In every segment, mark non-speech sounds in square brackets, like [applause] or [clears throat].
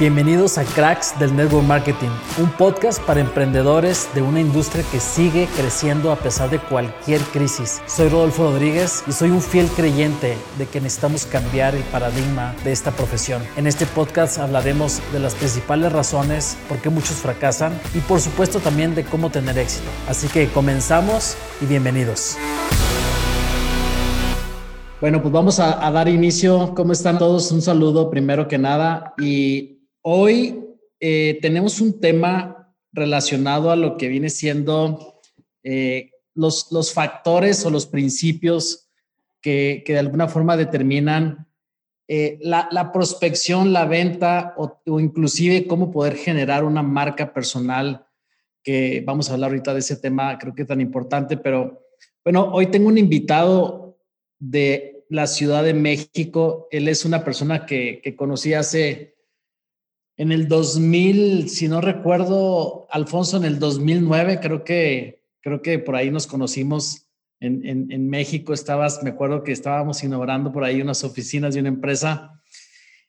Bienvenidos a Cracks del Network Marketing, un podcast para emprendedores de una industria que sigue creciendo a pesar de cualquier crisis. Soy Rodolfo Rodríguez y soy un fiel creyente de que necesitamos cambiar el paradigma de esta profesión. En este podcast hablaremos de las principales razones por qué muchos fracasan y por supuesto también de cómo tener éxito. Así que comenzamos y bienvenidos. Bueno, pues vamos a, a dar inicio. ¿Cómo están todos? Un saludo primero que nada y Hoy eh, tenemos un tema relacionado a lo que viene siendo eh, los, factores o los principios que, de alguna forma determinan eh, la, la, prospección, la venta o, o, inclusive cómo poder generar una marca personal, que vamos a hablar ahorita de ese tema, creo que es tan importante, pero bueno, hoy tengo un invitado de la Ciudad de México. Él es una persona que, que conocí hace en el 2000, si no recuerdo, Alfonso, en el 2009, creo que, creo que por ahí nos conocimos en, en, en, México. Estabas, me acuerdo que estábamos inaugurando por ahí unas oficinas de una empresa.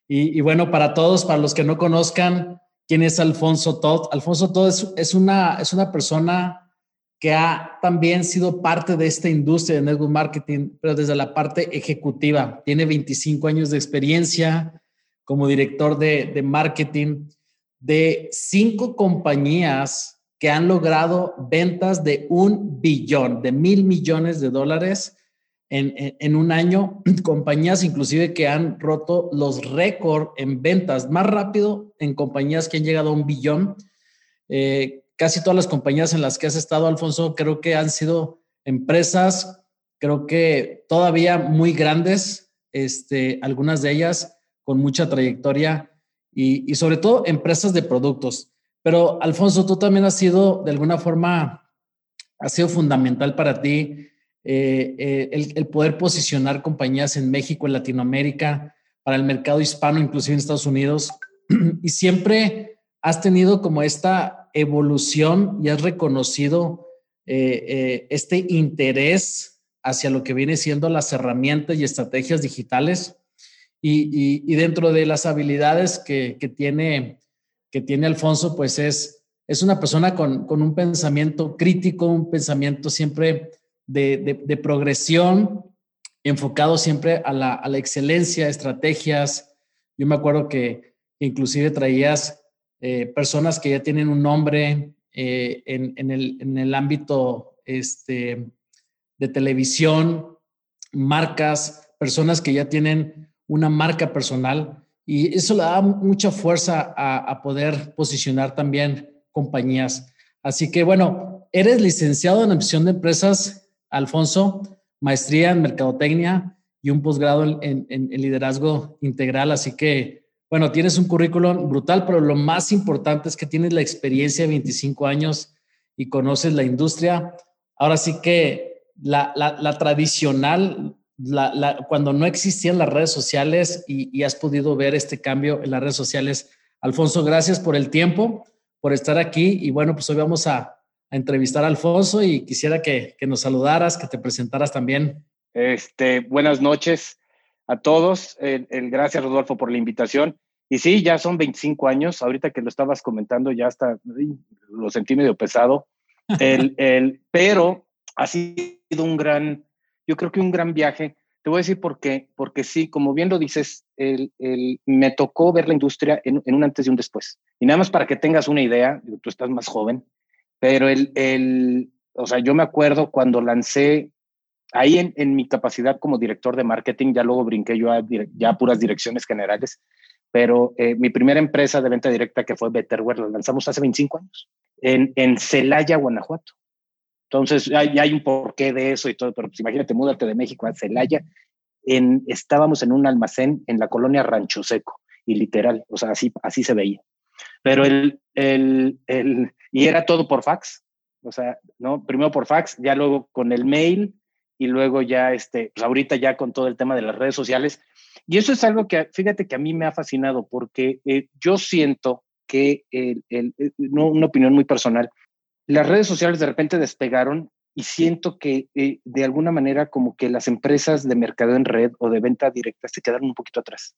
Y, y bueno, para todos, para los que no conozcan quién es Alfonso Todd, Alfonso Todd es, es, una, es una persona que ha también sido parte de esta industria de network marketing, pero desde la parte ejecutiva. Tiene 25 años de experiencia como director de, de marketing de cinco compañías que han logrado ventas de un billón, de mil millones de dólares en, en, en, un año, [clears throat] compañías inclusive que han roto los récords en ventas más rápido en compañías que han llegado a un billón. Eh, casi todas las compañías en las que has estado, Alfonso, creo que han sido empresas, creo que todavía muy grandes, este, algunas de ellas con mucha trayectoria y, sobre todo empresas de productos. Pero Alfonso, tú también has sido de alguna forma, ha sido fundamental para ti eh, eh, el, el, poder posicionar compañías en México, en Latinoamérica, para el mercado hispano, inclusive en Estados Unidos. [clears throat] Y siempre has tenido como esta evolución y has reconocido eh, este interés hacia lo que viene siendo las herramientas y estrategias digitales y, y, y dentro de las habilidades que, que, tiene, que tiene Alfonso, pues es, es una persona con, con un pensamiento crítico, un pensamiento siempre de, de, de progresión, enfocado siempre a la, a la, excelencia, estrategias. Yo me acuerdo que inclusive traías eh, personas que ya tienen un nombre eh, en, en, el, en, el, ámbito este, de televisión, marcas, personas que ya tienen una marca personal y eso le da mucha fuerza a, poder posicionar también compañías. Así que bueno, eres licenciado en admisión de empresas, Alfonso, maestría en mercadotecnia y un posgrado en, en, liderazgo integral. Así que, bueno, tienes un currículum brutal, pero lo más importante es que tienes la experiencia de 25 años y conoces la industria. Ahora sí que la, la tradicional la, la, cuando no existían las redes sociales y, y, has podido ver este cambio en las redes sociales. Alfonso, gracias por el tiempo, por estar aquí y bueno, pues hoy vamos a, a entrevistar a Alfonso y quisiera que, que, nos saludaras, que te presentaras también. Este, buenas noches a todos. El, el, gracias, Rodolfo, por la invitación. Y sí, ya son 25 años. Ahorita que lo estabas comentando, ya hasta lo sentí medio pesado. El, [laughs] el, pero ha sido un gran yo creo que un gran viaje. Te voy a decir por qué. Porque sí, como bien lo dices, el, el, me tocó ver la industria en, en, un antes y un después. Y nada más para que tengas una idea, tú estás más joven, pero el, el o sea, yo me acuerdo cuando lancé ahí en, en, mi capacidad como director de marketing, ya luego brinqué yo a, ya a puras direcciones generales, pero eh, mi primera empresa de venta directa que fue Betterware la lanzamos hace 25 años en, en Celaya, Guanajuato. Entonces, ya, hay un porqué de eso y todo, pero pues imagínate, múdate de México a Celaya. Estábamos en un almacén en la colonia Rancho Seco, y literal, o sea, así, así se veía. Pero el, el, el, y era todo por fax, o sea, ¿no? Primero por fax, ya luego con el mail, y luego ya, este, pues ahorita ya con todo el tema de las redes sociales. Y eso es algo que, fíjate que a mí me ha fascinado, porque eh, yo siento que, el, el, no, una opinión muy personal, las redes sociales de repente despegaron y siento que eh, de alguna manera como que las empresas de mercado en red o de venta directa se quedaron un poquito atrás.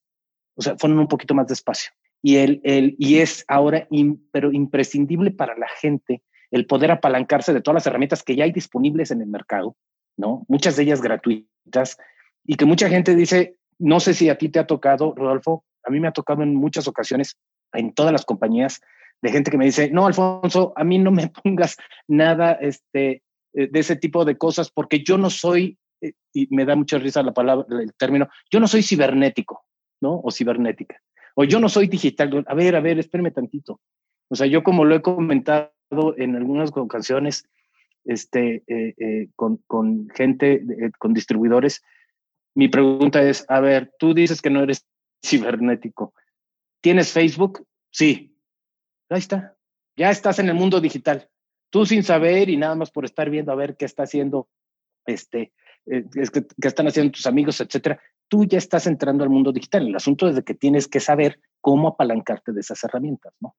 O sea, fueron un poquito más despacio. y, el, el, y es ahora pero imprescindible para la gente el poder apalancarse de todas las herramientas que ya hay disponibles en el mercado, ¿no? Muchas de ellas gratuitas y que mucha gente dice, no sé si a ti te ha tocado, Rodolfo, a mí me ha tocado en muchas ocasiones en todas las compañías de gente que me dice, no, Alfonso, a mí no me [laughs] pongas nada este, eh, de ese tipo de cosas porque yo no soy, eh, y me da mucha risa la palabra, el término, yo no soy cibernético, ¿no? O cibernética. O yo no soy digital. A ver, a ver, espérame tantito. O sea, yo como lo he comentado en algunas ocasiones este, eh, con, con, gente, con distribuidores, mi pregunta es, a ver, tú dices que no eres cibernético. ¿Tienes Facebook? Sí. Ahí está. Ya estás en el mundo digital. Tú sin saber y nada más por estar viendo a ver qué está haciendo, este, eh, qué están haciendo tus amigos, etcétera. Tú ya estás entrando al mundo digital. El asunto es de que tienes que saber cómo apalancarte de esas herramientas, ¿no?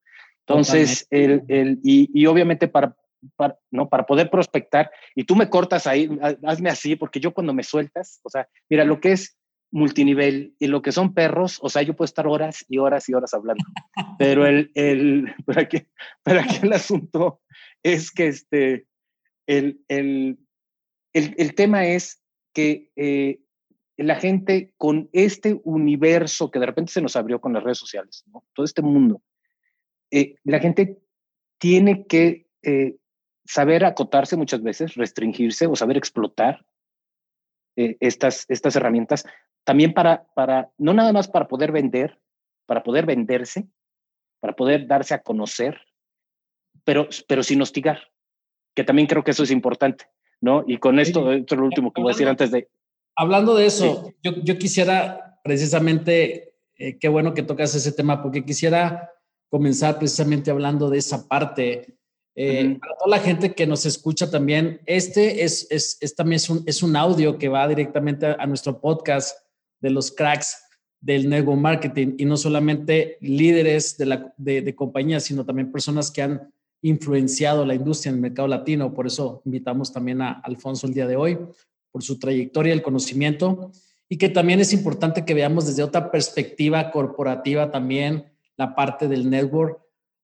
Entonces, el, el, y, y, obviamente para, para, ¿no? para poder prospectar, y tú me cortas ahí, hazme así, porque yo cuando me sueltas, o sea, mira, lo que es multinivel y lo que son perros, o sea, yo puedo estar horas y horas y horas hablando, pero el, el, para que, para que el asunto es que este, el, el, el, el tema es que eh, la gente con este universo que de repente se nos abrió con las redes sociales, ¿no? todo este mundo, eh, la gente tiene que eh, saber acotarse muchas veces, restringirse o saber explotar eh, estas, estas herramientas, también para, para, no nada más para poder vender, para poder venderse, para poder darse a conocer, pero, pero sin hostigar, que también creo que eso es importante, ¿no? Y con esto, esto es lo último que voy a decir antes de... Hablando de eso, yo, yo, quisiera precisamente, eh, qué bueno que tocas ese tema, porque quisiera comenzar precisamente hablando de esa parte eh, para toda la gente que nos escucha también, este es, es, es también es un, es un, audio que va directamente a, nuestro podcast de los cracks del nuevo marketing. Y no solamente líderes de, la, de, de compañías, sino también personas que han influenciado la industria en el mercado latino. Por eso invitamos también a Alfonso el día de hoy, por su trayectoria, el conocimiento, y que también es importante que veamos desde otra perspectiva corporativa también la parte del network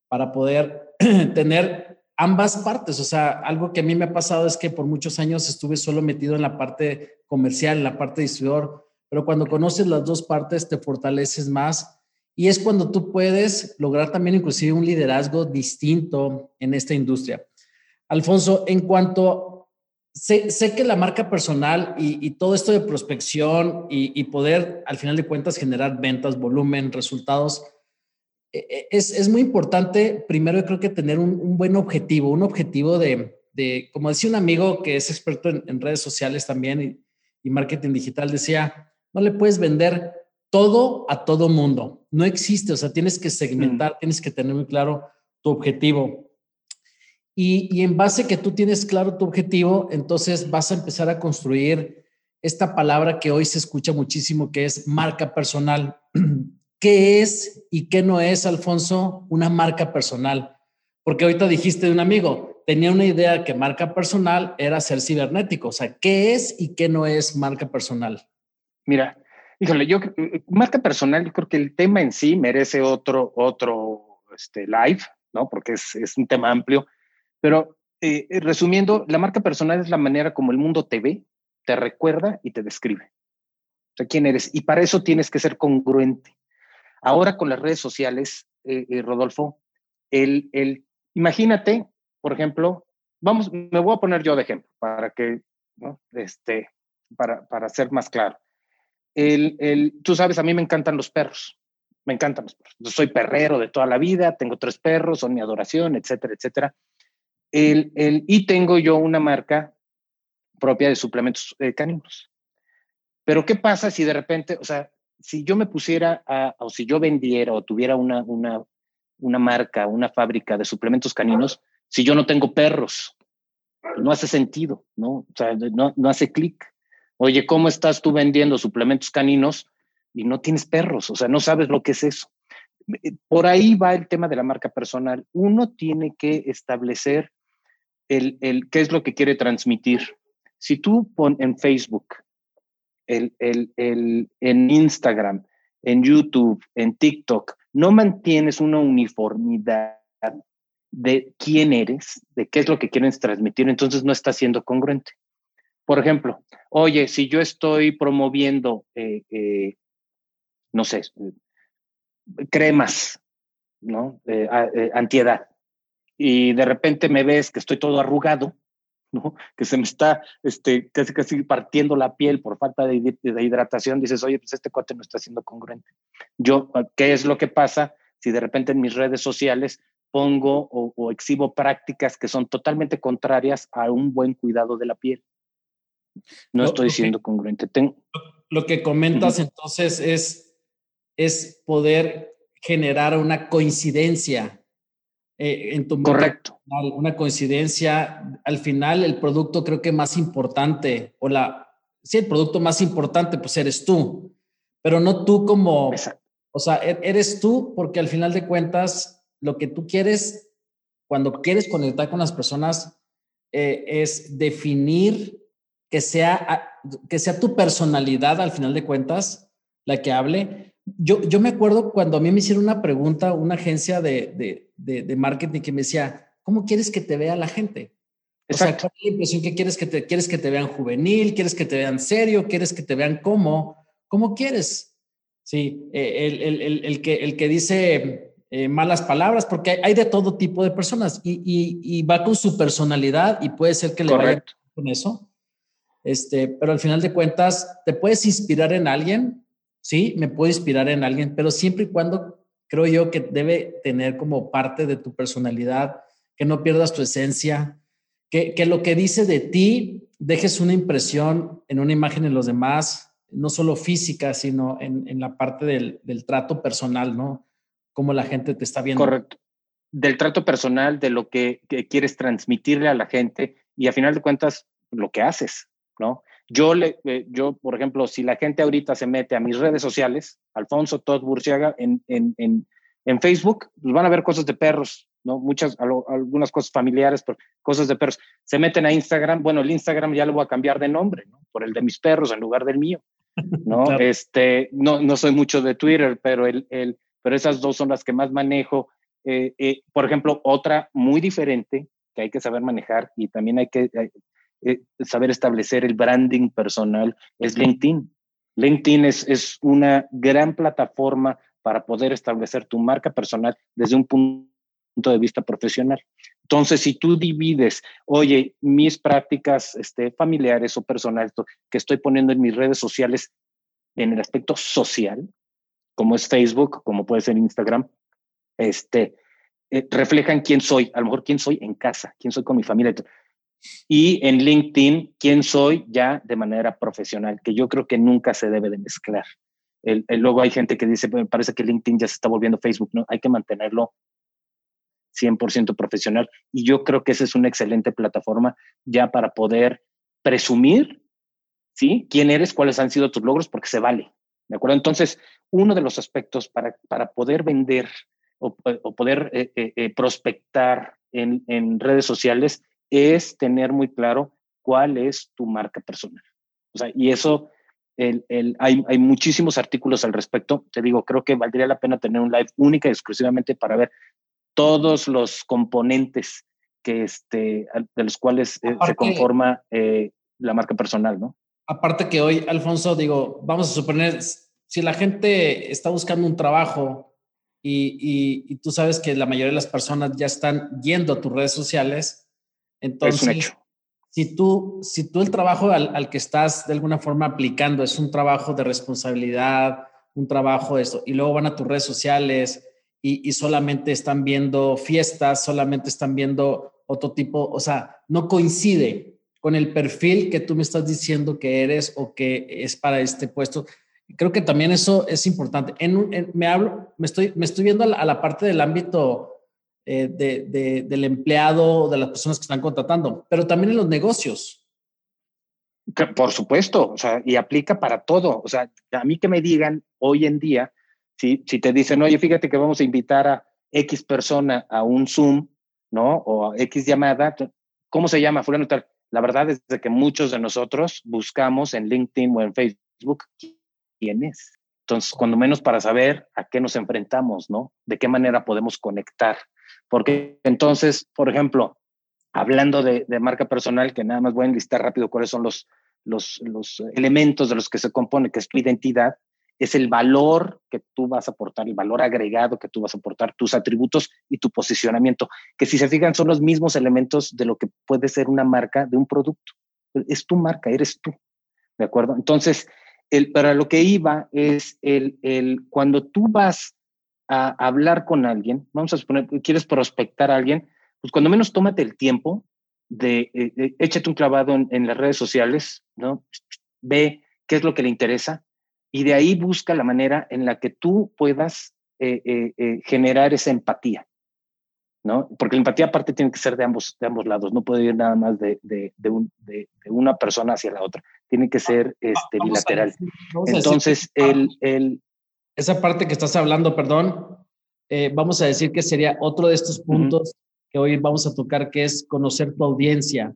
para poder [clears throat] tener ambas partes. O sea, algo que a mí me ha pasado es que por muchos años estuve solo metido en la parte comercial, en la parte distribuidor, pero cuando conoces las dos partes te fortaleces más y es cuando tú puedes lograr también inclusive un liderazgo distinto en esta industria. Alfonso, en cuanto, sé, sé que la marca personal y, y, todo esto de prospección y, y poder al final de cuentas generar ventas, volumen, resultados, es, es, muy importante, primero creo que tener un, un buen objetivo, un objetivo de, de, como decía un amigo que es experto en, en redes sociales también y, y, marketing digital, decía, no le puedes vender todo a todo mundo, no existe, o sea, tienes que segmentar, mm. tienes que tener muy claro tu objetivo. Y, y en base que tú tienes claro tu objetivo, entonces vas a empezar a construir esta palabra que hoy se escucha muchísimo, que es marca personal. ¿Qué es y qué no es, Alfonso, una marca personal? Porque ahorita dijiste de un amigo, tenía una idea que marca personal era ser cibernético. O sea, ¿qué es y qué no es marca personal? Mira, híjole, yo, marca personal, yo creo que el tema en sí merece otro, otro este, live, ¿no? Porque es, es un tema amplio. Pero eh, resumiendo, la marca personal es la manera como el mundo te ve, te recuerda y te describe. O sea, quién eres. Y para eso tienes que ser congruente. Ahora con las redes sociales, eh, eh, Rodolfo, el, el, imagínate, por ejemplo, vamos, me voy a poner yo de ejemplo para que, ¿no? este, para, para ser más claro. El, el, tú sabes, a mí me encantan los perros, me encantan los perros. Soy perrero de toda la vida, tengo tres perros, son mi adoración, etcétera, etcétera. El, el, y tengo yo una marca propia de suplementos eh, caninos. Pero ¿qué pasa si de repente, o sea, si yo me pusiera a, o si yo vendiera o tuviera una, una, una marca, una fábrica de suplementos caninos, si yo no tengo perros, no hace sentido, ¿no? O sea, no, no hace clic. Oye, ¿cómo estás tú vendiendo suplementos caninos y no tienes perros? O sea, no sabes lo que es eso. Por ahí va el tema de la marca personal. Uno tiene que establecer el, el qué es lo que quiere transmitir. Si tú pon en Facebook en Instagram, en YouTube, en TikTok, no mantienes una uniformidad de quién eres, de qué es lo que quieres transmitir, entonces no estás siendo congruente. Por ejemplo, oye, si yo estoy promoviendo, eh, eh, no sé, cremas, ¿no? Eh, antiedad, y de repente me ves que estoy todo arrugado, ¿no? Que se me está este, casi, casi partiendo la piel por falta de, hidratación, dices, oye, pues este cuate no está siendo congruente. Yo, ¿qué es lo que pasa si de repente en mis redes sociales pongo o, exhibo prácticas que son totalmente contrarias a un buen cuidado de la piel? No estoy siendo congruente. lo que comentas entonces es, es poder generar una coincidencia eh, en tu Correcto. Una coincidencia. Al final, el producto creo que más importante, o la, sí, el producto más importante, pues eres tú, pero no tú como, o sea, e-, eres tú porque al final de cuentas, lo que tú quieres, cuando quieres conectar con las personas, eh, es definir que sea, que sea tu personalidad al final de cuentas la que hable yo, yo me acuerdo cuando a mí me hicieron una pregunta, una agencia de, de, de, marketing que me decía, ¿cómo quieres que te vea la gente? O sea, ¿cuál es la impresión que quieres que te, quieres que te vean juvenil? ¿Quieres que te vean serio? ¿Quieres que te vean cómo? ¿Cómo quieres? Sí, eh, el, el, el, que, el que dice eh, malas palabras, porque hay, de todo tipo de personas y, y, y, va con su personalidad y puede ser que le vaya con eso. Este, pero al final de cuentas, te puedes inspirar en alguien sí, me puedo inspirar en alguien, pero siempre y cuando creo yo que debe tener como parte de tu personalidad, que no pierdas tu esencia, que, que lo que dice de ti dejes una impresión en una imagen en los demás, no solo física, sino en, en la parte del, del, trato personal, ¿no? Cómo la gente te está viendo. Correcto. Del trato personal, de lo que, que quieres transmitirle a la gente y a final de cuentas, lo que haces, ¿no? Yo, le, eh, yo, por ejemplo, si la gente ahorita se mete a mis redes sociales, Alfonso Todd Burciaga, en, en, en, en Facebook, pues van a ver cosas de perros, ¿no? Muchas, algunas cosas familiares, pero cosas de perros. Se meten a Instagram, bueno, el Instagram ya lo voy a cambiar de nombre, ¿no? Por el de mis perros en lugar del mío, ¿no? [laughs] Este, no, no soy mucho de Twitter, pero, el, el, pero esas dos son las que más manejo. Eh, eh, por ejemplo, otra muy diferente que hay que saber manejar y también hay que, eh, saber establecer el branding personal es LinkedIn. LinkedIn es, es una gran plataforma para poder establecer tu marca personal desde un punto de vista profesional. Entonces, si tú divides, oye, mis prácticas este, familiares o personales que estoy poniendo en mis redes sociales en el aspecto social, como es Facebook, como puede ser Instagram, este, eh, reflejan quién soy, a lo mejor quién soy en casa, quién soy con mi familia y en LinkedIn quién soy ya de manera profesional, que yo creo que nunca se debe de mezclar. El, luego hay gente que dice, parece que LinkedIn ya se está volviendo Facebook, ¿no? Hay que mantenerlo 100% profesional y yo creo que esa es una excelente plataforma ya para poder presumir, ¿sí? ¿Quién eres? ¿Cuáles han sido tus logros? Porque se vale, ¿de acuerdo? Entonces, uno de los aspectos para, para poder vender o, poder eh, eh, eh, prospectar en, en redes sociales es tener muy claro cuál es tu marca personal. O sea, y eso, el, el, hay, hay, muchísimos artículos al respecto. Te digo, creo que valdría la pena tener un live única y exclusivamente para ver todos los componentes que este, de los cuales eh, se conforma eh, la marca personal, ¿no? Aparte que hoy, Alfonso, digo, vamos a suponer, si la gente está buscando un trabajo y, y, y tú sabes que la mayoría de las personas ya están yendo a tus redes sociales, entonces, Si tú, si tú el trabajo al, que estás de alguna forma aplicando es un trabajo de responsabilidad, un trabajo de esto, y luego van a tus redes sociales y, y solamente están viendo fiestas, solamente están viendo otro tipo, o sea, no coincide con el perfil que tú me estás diciendo que eres o que es para este puesto. Creo que también eso es importante. En, me hablo, me estoy, me estoy viendo a la parte del ámbito eh, de, del empleado, de las personas que están contratando, pero también en los negocios. Por supuesto, o sea, y aplica para todo. O sea, a mí que me digan hoy en día, si, si te dicen, oye, fíjate que vamos a invitar a X persona a un Zoom, ¿no? O a X llamada, ¿cómo se llama? Fulano tal. La verdad es que muchos de nosotros buscamos en LinkedIn o en Facebook quién es. Entonces, cuando menos para saber a qué nos enfrentamos, ¿no? De qué manera podemos conectar. Porque entonces, por ejemplo, hablando de, marca personal, que nada más voy a enlistar rápido cuáles son los, los, los elementos de los que se compone, que es tu identidad, es el valor que tú vas a aportar, el valor agregado que tú vas a aportar, tus atributos y tu posicionamiento, que si se fijan son los mismos elementos de lo que puede ser una marca de un producto. Es tu marca, eres tú. ¿De acuerdo? Entonces, el, para lo que iba es el, el, cuando tú vas a hablar con alguien, vamos a suponer quieres prospectar a alguien, pues cuando menos tómate el tiempo de, eh, échate un clavado en, las redes sociales, ¿no? Ve qué es lo que le interesa y de ahí busca la manera en la que tú puedas eh, eh, generar esa empatía, ¿no? Porque la empatía aparte tiene que ser de ambos, de ambos lados, no puede ir nada más de, de, de, un, de una persona hacia la otra tiene que ser este, bilateral. Entonces, el, el, Esa parte que estás hablando, perdón, eh, vamos a decir que sería otro de estos puntos que hoy vamos a tocar, que es conocer tu audiencia.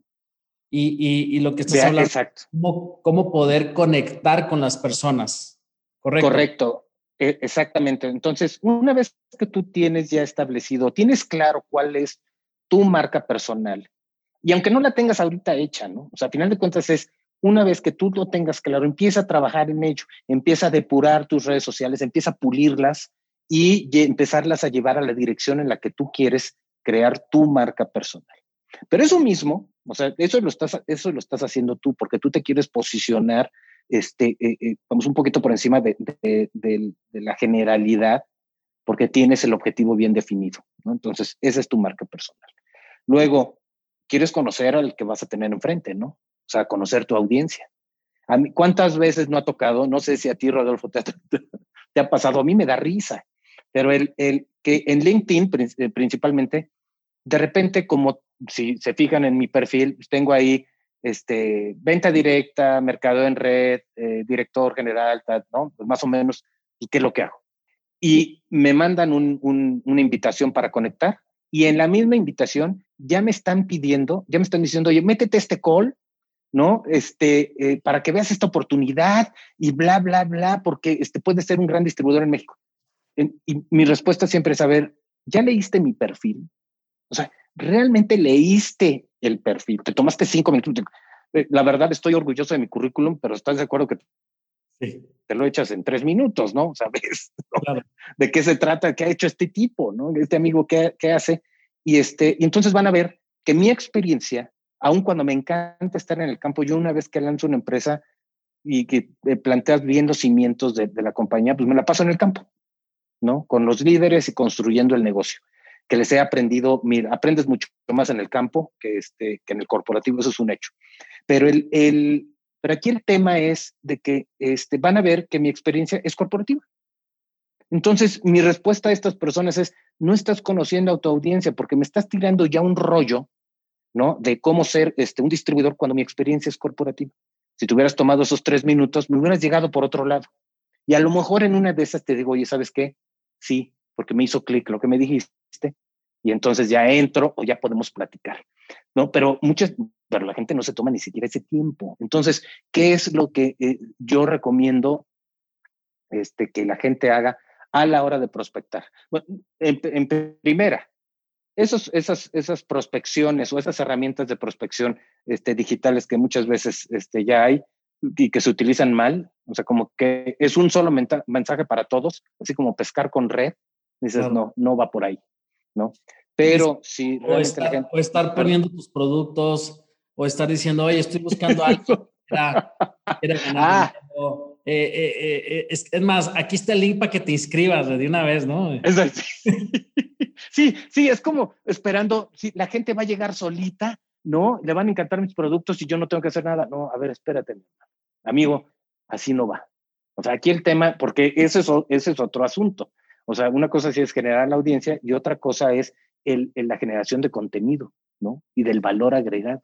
Y, y, lo que estás hablando, exacto. Cómo, cómo, poder conectar con las personas. Correcto. Correcto, e, exactamente. Entonces, una vez que tú tienes ya establecido, tienes claro cuál es tu marca personal, y aunque no la tengas ahorita hecha, ¿no? O sea, a final de cuentas es una vez que tú lo tengas claro, empieza a trabajar en ello, empieza a depurar tus redes sociales, empieza a pulirlas y empezarlas a llevar a la dirección en la que tú quieres crear tu marca personal. Pero eso mismo, o sea, eso lo estás, eso lo estás haciendo tú porque tú te quieres posicionar, este, eh, eh, vamos un poquito por encima de, la generalidad porque tienes el objetivo bien definido. Entonces, esa es tu marca personal. Luego, quieres conocer al que vas a tener enfrente, ¿no? O sea, conocer tu audiencia. A mí, ¿Cuántas veces no ha tocado? No sé si a ti, Rodolfo, te ha, pasado. A mí me da risa, pero el, el que en LinkedIn eh, principalmente, de repente, como si se fijan en mi perfil, pues, tengo ahí este, venta directa, mercado en red, eh, director general, ¿no? Pues más o menos, ¿qué es lo que hago? Y me mandan una invitación para conectar y en la misma invitación ya me están pidiendo, ya me están diciendo, oye, métete este call ¿no? Este, eh, para que veas esta oportunidad y bla, bla, bla, porque este puede ser un gran distribuidor en México. y mi respuesta siempre es, a ver, ¿ya leíste mi perfil? O sea, ¿realmente leíste el perfil? Te tomaste cinco minutos. Eh, la verdad, estoy orgulloso de mi currículum, pero estás de acuerdo que te lo echas en tres minutos, ¿no? ¿Sabes? [laughs] ¿De qué se trata? ¿Qué ha hecho este tipo, ¿no? Este amigo, ¿qué, qué hace? Y, este, y entonces van a ver que mi experiencia aun cuando me encanta estar en el campo, yo una vez que lanzo una empresa y que planteas bien los cimientos de, la compañía, pues me la paso en el campo, ¿no? Con los líderes y construyendo el negocio. Que les he aprendido, mira, aprendes mucho más en el campo que, este, que en el corporativo, eso es un hecho. Pero, el, el, pero aquí el tema es de que este, van a ver que mi experiencia es corporativa. Entonces, mi respuesta a estas personas es, no estás conociendo a tu audiencia porque me estás tirando ya un rollo ¿no? De cómo ser este, un distribuidor cuando mi experiencia es corporativa. Si te hubieras tomado esos tres minutos, me hubieras llegado por otro lado. Y a lo mejor en una de esas te digo, oye, ¿sabes qué? Sí, porque me hizo clic lo que me dijiste. Y entonces ya entro o ya podemos platicar. ¿no? Pero muchas, pero la gente no se toma ni siquiera ese tiempo. Entonces, ¿qué es lo que eh, yo recomiendo este, que la gente haga a la hora de prospectar? Bueno, en primera, esos, esas, esas prospecciones o esas herramientas de prospección este, digitales que muchas veces este, ya hay y que se utilizan mal, o sea, como que es un solo mensaje para todos, así como pescar con red, dices, no, no va por ahí, ¿no? Pero si o estar, o estar poniendo tus productos, o estar diciendo, oye, estoy buscando algo. [laughs] ah. Eh, eh, eh, es, es, más, aquí está el link para que te inscribas de una vez, ¿no? [laughs] Sí, sí, es como esperando, si la gente va a llegar solita, ¿no? Le van a encantar mis productos y yo no tengo que hacer nada. No, a ver, espérate, amigo, así no va. O sea, aquí el tema, porque ese es, ese es otro asunto. O sea, una cosa sí es generar la audiencia y otra cosa es el, la generación de contenido, ¿no? Y del valor agregado.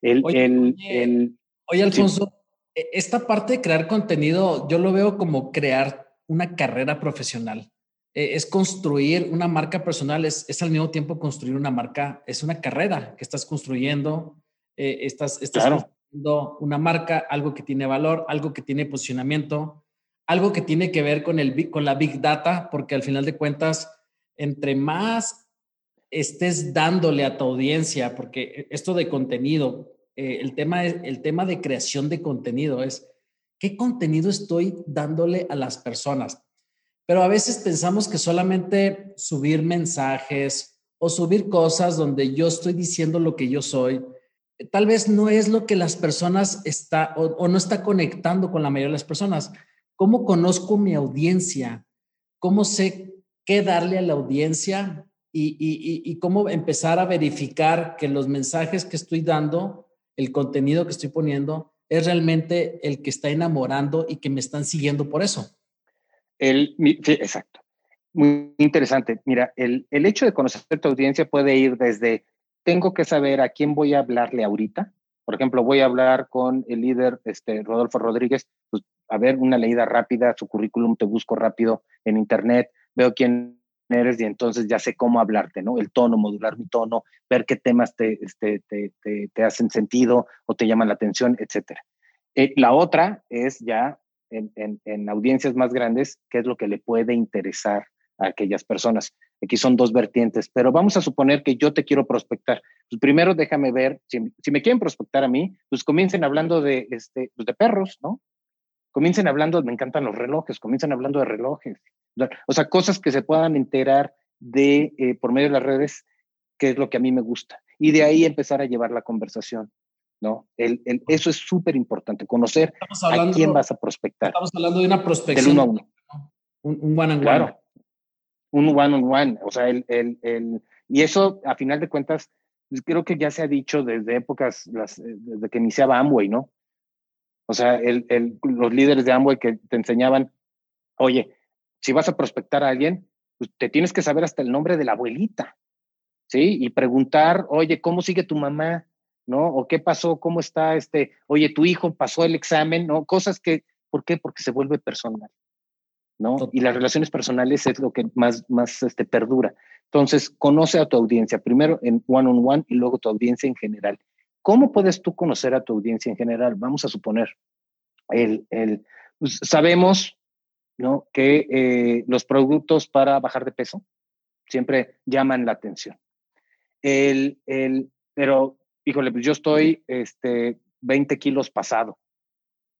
El, oye Alfonso, e, esta parte de crear contenido, yo lo veo como crear una carrera profesional. Eh, es construir una marca personal, es, es, al mismo tiempo construir una marca, es una carrera que estás construyendo, eh, estás, estás construyendo una marca, algo que tiene valor, algo que tiene posicionamiento, algo que tiene que ver con, el, con la Big Data, porque al final de cuentas, entre más estés dándole a tu audiencia, porque esto de contenido, eh, el, tema, el tema de creación de contenido es, ¿qué contenido estoy dándole a las personas? Pero a veces pensamos que solamente subir mensajes o subir cosas donde yo estoy diciendo lo que yo soy, tal vez no es lo que las personas está o, no está conectando con la mayoría de las personas. ¿Cómo conozco mi audiencia? ¿Cómo sé qué darle a la audiencia? Y, cómo empezar a verificar que los mensajes que estoy dando, el contenido que estoy poniendo, es realmente el que está enamorando y que me están siguiendo por eso. El, sí, exacto. Muy interesante. Mira, el, el hecho de conocer tu audiencia puede ir desde tengo que saber a quién voy a hablarle ahorita. Por ejemplo, voy a hablar con el líder este, Rodolfo Rodríguez, pues, a ver, una leída rápida, su currículum, te busco rápido en internet, veo quién eres y entonces ya sé cómo hablarte, ¿no? El tono, modular mi tono, ver qué temas te, este, te, te, hacen sentido o te llaman la atención, etcétera. Eh, la otra es ya en, en, en, audiencias más grandes, qué es lo que le puede interesar a aquellas personas. Aquí son dos vertientes, pero vamos a suponer que yo te quiero prospectar. Pues primero déjame ver, si, me quieren prospectar a mí, pues comiencen hablando de, este, pues de perros, ¿no? Comiencen hablando, me encantan los relojes, comiencen hablando de relojes. O sea, cosas que se puedan enterar de, eh, por medio de las redes, qué es lo que a mí me gusta. Y de ahí empezar a llevar la conversación. ¿No? El, el, eso es súper importante, conocer a quién vas a prospectar. Estamos hablando de una prospección. Del uno a uno. Un, un one and claro un one on one, o sea, el, el, el, y eso a final de cuentas, pues, creo que ya se ha dicho desde épocas, las, eh, desde que iniciaba Amway, ¿no? O sea, el, el, los líderes de Amway que te enseñaban, oye, si vas a prospectar a alguien, pues te tienes que saber hasta el nombre de la abuelita, ¿sí? Y preguntar, oye, ¿cómo sigue tu mamá? ¿No? ¿O qué pasó? ¿Cómo está este? Oye, tu hijo pasó el examen, ¿no? Cosas que, ¿por qué? Porque se vuelve personal. Y las relaciones personales es lo que más, más este, perdura. Entonces, conoce a tu audiencia, primero en one-on-one y luego tu audiencia en general. ¿Cómo puedes tú conocer a tu audiencia en general? Vamos a suponer, el, el pues, sabemos ¿no? que eh, los productos para bajar de peso siempre llaman la atención. El, el, pero, híjole, pues yo estoy este, 20 kilos pasado.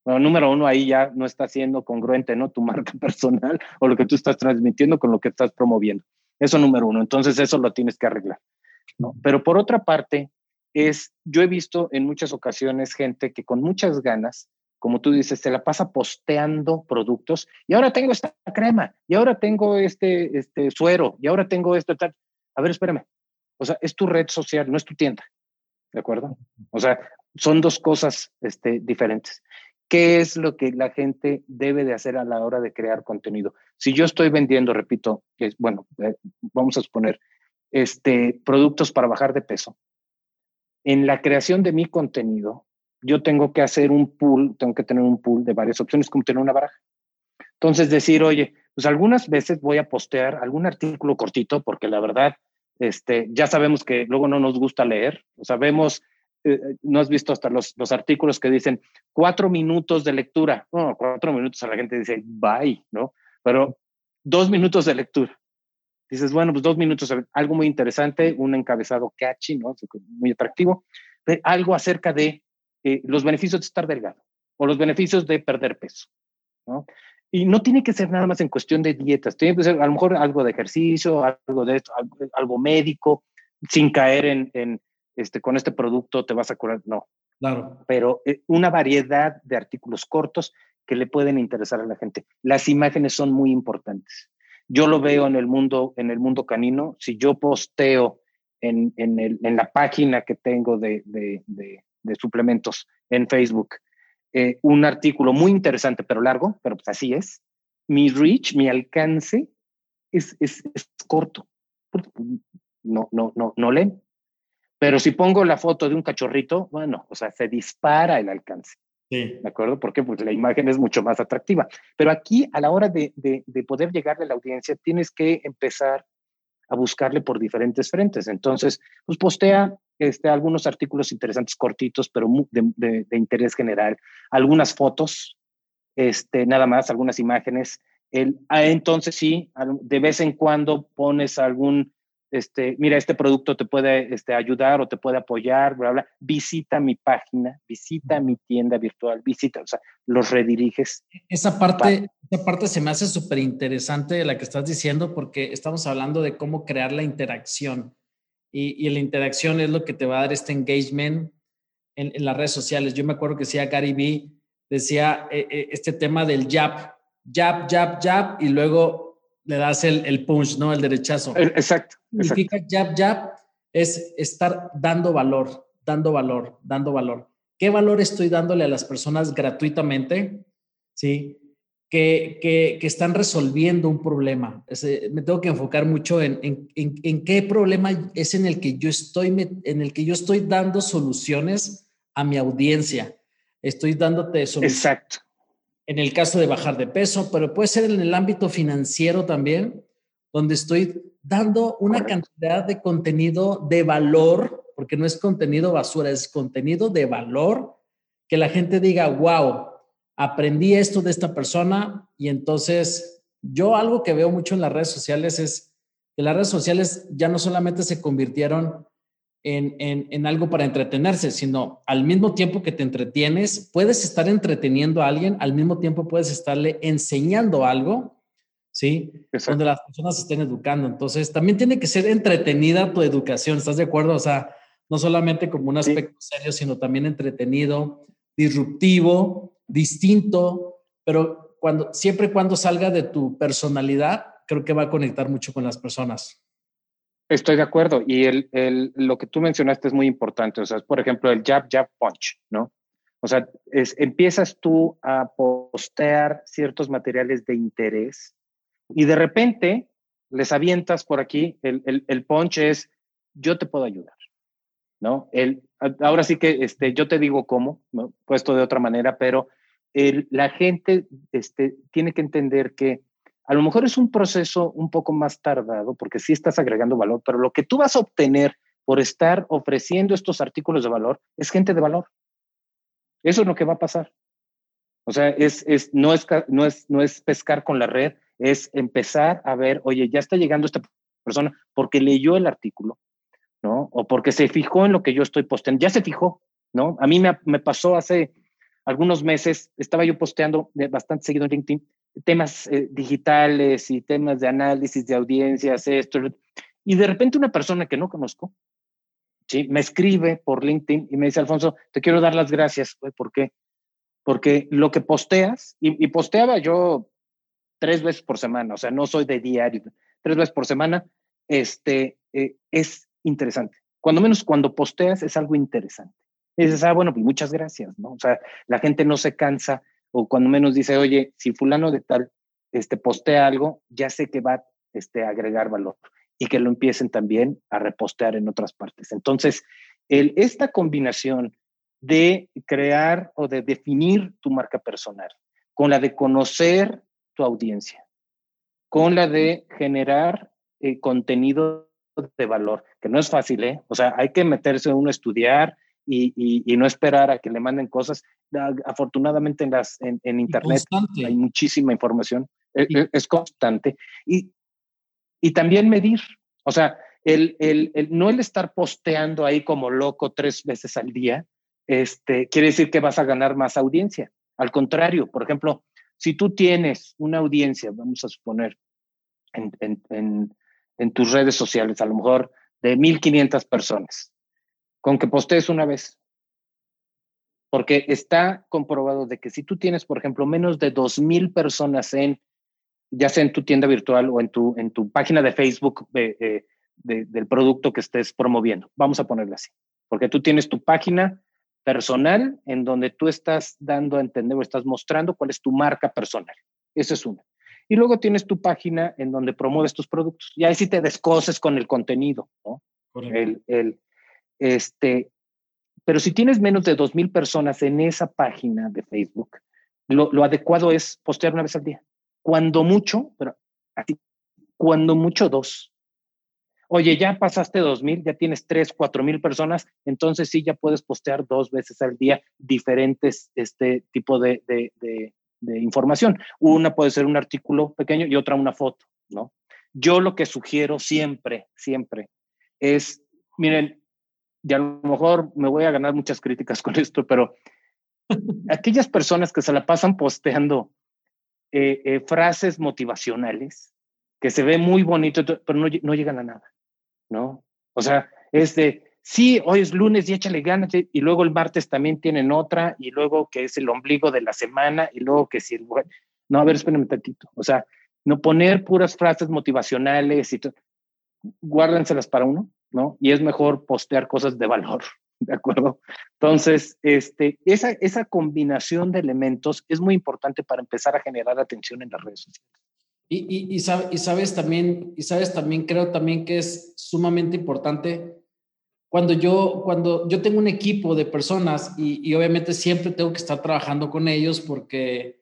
Bueno, número uno, ahí ya no está siendo congruente, ¿no? Tu [laughs] marca personal o lo que tú estás transmitiendo con lo que estás promoviendo. Eso número uno. Entonces, eso lo tienes que arreglar. ¿no? Pero por otra parte, es, yo he visto en muchas ocasiones gente que con muchas ganas, como tú dices, se la pasa posteando productos y ahora tengo esta crema y ahora tengo este, este suero y ahora tengo esto tal. A ver, espérame. O sea, es tu red social, no es tu tienda. ¿De acuerdo? O sea, son dos cosas este, diferentes. ¿Qué es lo que la gente debe de hacer a la hora de crear contenido? Si yo estoy vendiendo, repito, que bueno, eh, vamos a suponer, este, productos para bajar de peso, en la creación de mi contenido, yo tengo que hacer un pool, tengo que tener un pool de varias opciones, como tener una baraja. Entonces, decir, oye, pues algunas veces voy a postear algún artículo cortito, porque la verdad, este, ya sabemos que luego no nos gusta leer, sabemos eh, eh, no has visto hasta los, los, artículos que dicen cuatro minutos de lectura. Cuatro minutos a la gente dice bye, ¿no? Pero dos minutos de lectura. Dices, bueno, pues dos minutos, algo muy interesante, un encabezado catchy, ¿no? Muy atractivo, algo acerca de eh, los beneficios de estar delgado o los beneficios de perder peso, ¿no? Y no tiene que ser nada más en cuestión de dietas, tiene que ser a lo mejor algo de ejercicio, algo de esto, algo, médico, sin caer en, en este, con este producto te vas a curar, no. Claro. Pero eh, una variedad de artículos cortos que le pueden interesar a la gente. Las imágenes son muy importantes. Yo lo veo en el mundo, en el mundo canino. Si yo posteo en, en, el, en la página que tengo de, de, de, suplementos en Facebook eh, un artículo muy interesante, pero largo, pero pues así es, mi reach, mi alcance es, es, es corto. No, no, no, no leen. Pero si pongo la foto de un cachorrito, bueno, o sea, se dispara el alcance. Sí. ¿De acuerdo? Porque pues, la imagen es mucho más atractiva. Pero aquí, a la hora de, de, de poder llegarle a la audiencia, tienes que empezar a buscarle por diferentes frentes. Entonces, pues postea este, algunos artículos interesantes, cortitos, pero de, de, de interés general, algunas fotos, este, nada más, algunas imágenes. El, ah, entonces sí, de vez en cuando pones algún, este, mira, este producto te puede este, ayudar o te puede apoyar, bla, bla. Visita mi página, visita mi tienda virtual, visita, o sea, los rediriges. Esa parte, esa parte se me hace súper interesante de la que estás diciendo porque estamos hablando de cómo crear la interacción. Y, y la interacción es lo que te va a dar este engagement en, en las redes sociales. Yo me acuerdo que decía Gary Vee, decía eh, eh, este tema del jab, jab, jab, jab, y luego le das el, el punch, ¿no? El derechazo. Exacto. Significa jab, jab, es estar dando valor, dando valor, dando valor. ¿Qué valor estoy dándole a las personas gratuitamente? ¿Sí? Que, que, que están resolviendo un problema. me tengo que enfocar mucho en, en, en, en, qué problema es en el que yo estoy, en el que yo estoy dando soluciones a mi audiencia estoy dándote soluciones. Exacto. En el caso de bajar de peso, pero puede ser en el ámbito financiero también, donde estoy dando una cantidad de contenido de valor, porque no es contenido basura, es contenido de valor, que la gente diga, wow, aprendí esto de esta persona y entonces yo algo que veo mucho en las redes sociales es que las redes sociales ya no solamente se convirtieron en, algo para entretenerse, sino al mismo tiempo que te entretienes, puedes estar entreteniendo a alguien, al mismo tiempo puedes estarle enseñando algo, ¿sí? Donde las personas se estén educando. Entonces, también tiene que ser entretenida tu educación, ¿estás de acuerdo? O sea, no solamente como un aspecto serio, sino también entretenido, disruptivo, distinto, pero cuando, siempre cuando salga de tu personalidad, creo que va a conectar mucho con las personas. Estoy de acuerdo. Y el, el, lo que tú mencionaste es muy importante. O sea, es, por ejemplo, el jab, jab, punch, ¿no? O sea, es, empiezas tú a postear ciertos materiales de interés y de repente les avientas por aquí, el, el, el punch es, yo te puedo ayudar, ¿no? El, ahora sí que este, yo te digo cómo, ¿no? puesto de otra manera, pero el, la gente este, tiene que entender que a lo mejor es un proceso un poco más tardado porque sí estás agregando valor, pero lo que tú vas a obtener por estar ofreciendo estos artículos de valor es gente de valor. Eso es lo que va a pasar. O sea, es, es, no, es, no, es, no es pescar con la red, es empezar a ver, oye, ya está llegando esta persona porque leyó el artículo, ¿no? O porque se fijó en lo que yo estoy posteando. Ya se fijó, ¿no? A mí me, me pasó hace algunos meses, estaba yo posteando bastante seguido en LinkedIn temas eh, digitales y temas de análisis de audiencias, esto, y de repente una persona que no conozco, ¿sí? me escribe por LinkedIn y me dice, Alfonso, te quiero dar las gracias. ¿Por qué? Porque lo que posteas, y, posteaba yo tres veces por semana, o sea, no soy de diario, tres veces por semana, este, eh, es interesante. Cuando menos cuando posteas es algo interesante. Y dices, ah, bueno, pues muchas gracias, ¿no? O sea, la gente no se cansa o cuando menos dice, oye, si fulano de tal este, postea algo, ya sé que va este, a agregar valor y que lo empiecen también a repostear en otras partes. Entonces, el, esta combinación de crear o de definir tu marca personal, con la de conocer tu audiencia, con la de generar eh, contenido de valor, que no es fácil, ¿eh? O sea, hay que meterse uno a estudiar, y, no esperar a que le manden cosas. Afortunadamente en, las, en, Internet hay muchísima información, e, e, es, constante. Y, y también medir, o sea, el, el, el, no el estar posteando ahí como loco tres veces al día, este, quiere decir que vas a ganar más audiencia. Al contrario, por ejemplo, si tú tienes una audiencia, vamos a suponer, en, en, en, en tus redes sociales, a lo mejor de 1.500 personas, con que postees una vez. Porque está comprobado de que si tú tienes, por ejemplo, menos de 2.000 personas en, ya sea en tu tienda virtual o en tu, en tu página de Facebook eh, del producto que estés promoviendo, vamos a ponerlo así, porque tú tienes tu página personal en donde tú estás dando a entender o estás mostrando cuál es tu marca personal. Esa es una. Y luego tienes tu página en donde promueves tus productos. Y ahí sí te descoses con el contenido, ¿no? El, el, este, pero si tienes menos de 2.000 personas en esa página de Facebook, lo, adecuado es postear una vez al día. Cuando mucho, pero así, cuando mucho dos. Oye, ya pasaste 2.000, ya tienes 3, 4.000 personas, entonces sí, ya puedes postear dos veces al día diferentes este tipo de, de, de información. Una puede ser un artículo pequeño y otra una foto, ¿no? Yo lo que sugiero siempre, siempre, es, miren, y a lo mejor me voy a ganar muchas críticas con esto, pero aquellas personas que se la pasan posteando eh, eh, frases motivacionales, que se ve muy bonito, pero no, no llegan a nada, ¿no? O sea, es de, sí, hoy es lunes y échale ganas, y luego el martes también tienen otra, y luego que es el ombligo de la semana, y luego que si el... No, a ver, espérenme un tantito. O sea, no poner puras frases motivacionales y guárdenselas para uno, ¿no? Y es mejor postear cosas de valor, [laughs] ¿de acuerdo? Entonces, este, esa, esa combinación de elementos es muy importante para empezar a generar atención en las redes sociales. Y, y, sabes también, y sabes también, creo también que es sumamente importante cuando yo, cuando yo tengo un equipo de personas y, y, obviamente siempre tengo que estar trabajando con ellos porque,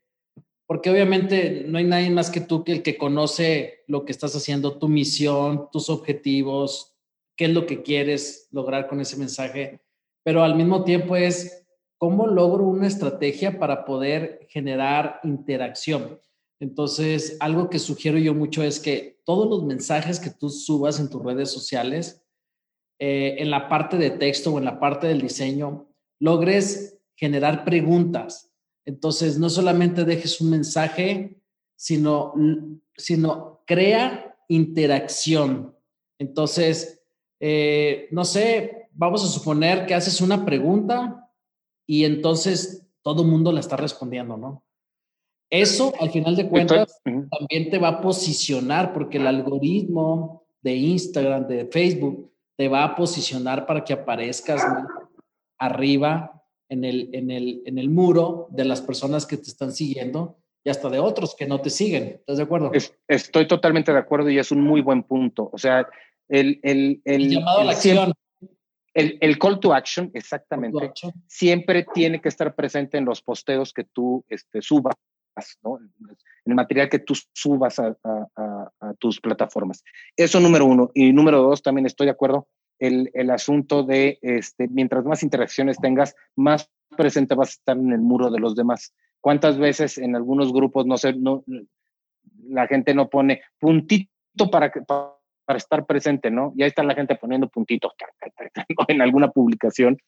porque obviamente no hay nadie más que tú que el que conoce lo que estás haciendo, tu misión, tus objetivos, qué es lo que quieres lograr con ese mensaje, pero al mismo tiempo es cómo logro una estrategia para poder generar interacción. Entonces, algo que sugiero yo mucho es que todos los mensajes que tú subas en tus redes sociales, eh, en la parte de texto o en la parte del diseño, logres generar preguntas. Entonces, no solamente dejes un mensaje, sino, sino crea interacción. Entonces, eh, no sé, vamos a suponer que haces una pregunta y entonces todo el mundo la está respondiendo, ¿no? Eso, al final de cuentas, también te va a posicionar porque el algoritmo de Instagram, de Facebook, te va a posicionar para que aparezcas arriba en el, en, el, en el muro de las personas que te están siguiendo y hasta de otros que no te siguen. ¿Estás de acuerdo? estoy totalmente de acuerdo y es un muy buen punto. O sea, el, el, el, llamado a la acción. El, call to action, exactamente, siempre tiene que estar presente en los posteos que tú este, subas, ¿no? en el material que tú subas a, a, tus plataformas. Eso número uno. Y número dos, también estoy de acuerdo, el, el asunto de, este, mientras más interacciones tengas, más presente vas a estar en el muro de los demás. ¿Cuántas veces en algunos grupos, no sé, no, la gente no pone puntito para, para, para estar presente, ¿no? Y ahí está la gente poniendo puntitos [laughs] en alguna publicación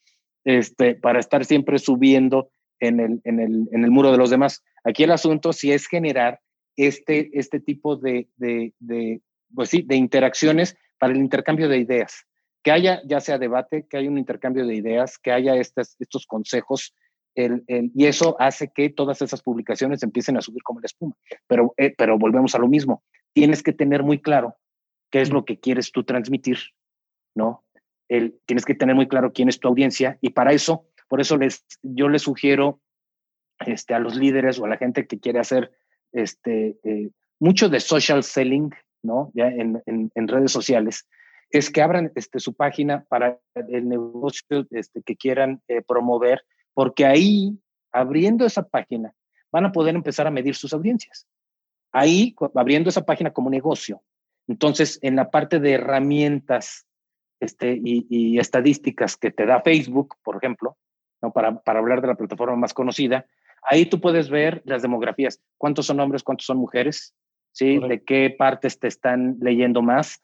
este, para estar siempre subiendo en el, en, el, en el muro de los demás. Aquí el asunto sí es generar este, este tipo de, de, pues sí, de interacciones para el intercambio de ideas. Que haya ya sea debate, que haya un intercambio de ideas, que haya estas, estos consejos, el, y eso hace que todas esas publicaciones empiecen a subir como la espuma. Pero, eh, pero volvemos a lo mismo. Tienes que tener muy claro qué es lo que quieres tú transmitir, ¿no? El, tienes que tener muy claro quién es tu audiencia y para eso, por eso les, yo les sugiero este, a los líderes o a la gente que quiere hacer este, eh, mucho de social selling, ¿no? Ya en, en, redes sociales, es que abran este, su página para el negocio este, que quieran eh, promover, porque ahí, abriendo esa página, van a poder empezar a medir sus audiencias. Ahí, abriendo esa página como negocio. Entonces, en la parte de herramientas este, y, y estadísticas que te da Facebook, por ejemplo, ¿no? para, para hablar de la plataforma más conocida, Ahí tú puedes ver las demografías, cuántos son hombres, cuántos son mujeres, ¿sí? De qué partes te están leyendo más,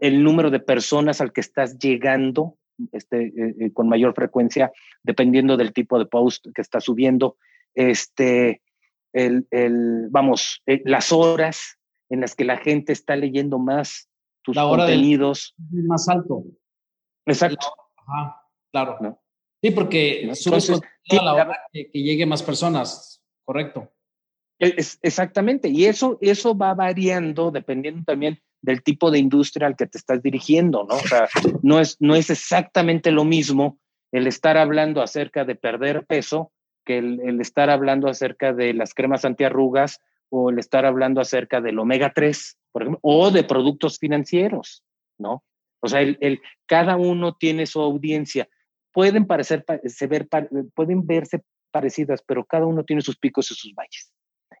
el número de personas al que estás llegando este, eh, eh, con mayor frecuencia, dependiendo del tipo de post que estás subiendo, este, el, el, vamos, eh, las horas en las que la gente está leyendo más tus contenidos. más alto. Exacto. Ajá, claro. Sí, porque subes a la hora que, llegue más personas, correcto. Es, exactamente, y eso, eso va variando dependiendo también del tipo de industria al que te estás dirigiendo, ¿no? O sea, no es, no es exactamente lo mismo el estar hablando acerca de perder peso que el, el estar hablando acerca de las cremas antiarrugas o el estar hablando acerca del omega 3, por ejemplo, o de productos financieros, ¿no? O sea, el, el, cada uno tiene su audiencia pueden parecer, se ver, pueden verse parecidas, pero cada uno tiene sus picos y sus valles.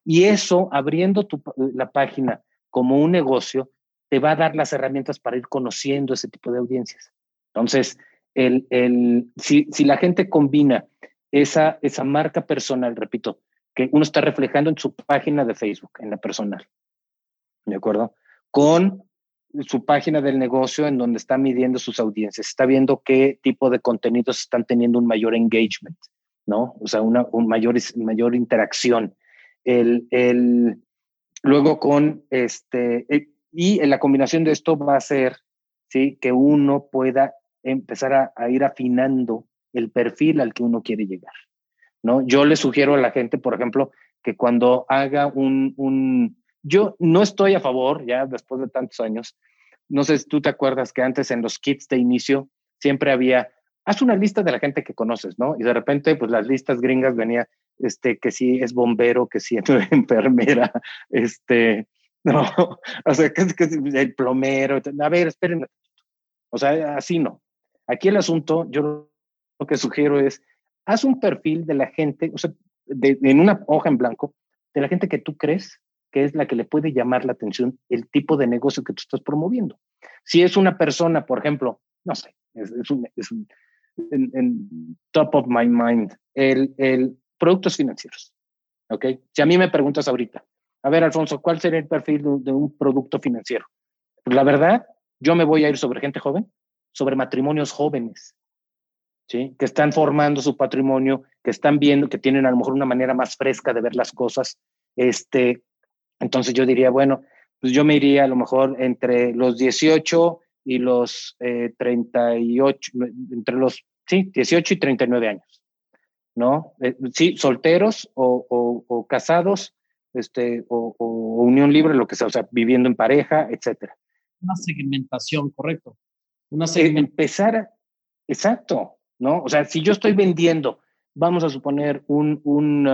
Y eso, abriendo tu, la página como un negocio, te va a dar las herramientas para ir conociendo ese tipo de audiencias. Entonces, el, el, si, si la gente combina esa, esa marca personal, repito, que uno está reflejando en su página de Facebook, en la personal. ¿De acuerdo? Con su página del negocio en donde está midiendo sus audiencias, está viendo qué tipo de contenidos están teniendo un mayor engagement, ¿no? O sea, una un mayor, mayor interacción. El, el, luego con este, eh, y en la combinación de esto va a ser, ¿sí? Que uno pueda empezar a, a ir afinando el perfil al que uno quiere llegar, ¿no? Yo le sugiero a la gente, por ejemplo, que cuando haga un, un yo no estoy a favor, ya después de tantos años, no sé si tú te acuerdas que antes en los kits de inicio siempre había, haz una lista de la gente que conoces, ¿no? Y de repente, pues las listas gringas venía, este, que si es bombero, que si es [laughs] enfermera, este, no, [laughs] o sea, que, que el plomero, a ver, espérenme. O sea, así no. Aquí el asunto, yo lo que sugiero es, haz un perfil de la gente, o sea, en una hoja en blanco, de la gente que tú crees que es la que le puede llamar la atención el tipo de negocio que tú estás promoviendo. Si es una persona, por ejemplo, no sé, es, un, es un en, top of my mind, el, el productos financieros. ¿Ok? Si a mí me preguntas ahorita, a ver, Alfonso, ¿cuál sería el perfil de, un producto financiero? Pues la verdad, yo me voy a ir sobre gente joven, sobre matrimonios jóvenes, ¿sí? Que están formando su patrimonio, que están viendo, que tienen a lo mejor una manera más fresca de ver las cosas, este, entonces yo diría, bueno, pues yo me iría a lo mejor entre los 18 y los 38, eh, entre los, sí, 18 y 39 años, ¿no? Eh, sí, solteros o, casados, este, o, unión libre, lo que sea, o sea, viviendo en pareja, etcétera. Una segmentación, correcto. Una eh, segmentación. empezar, exacto, ¿no? O sea, si yo estoy vendiendo, vamos a suponer un, un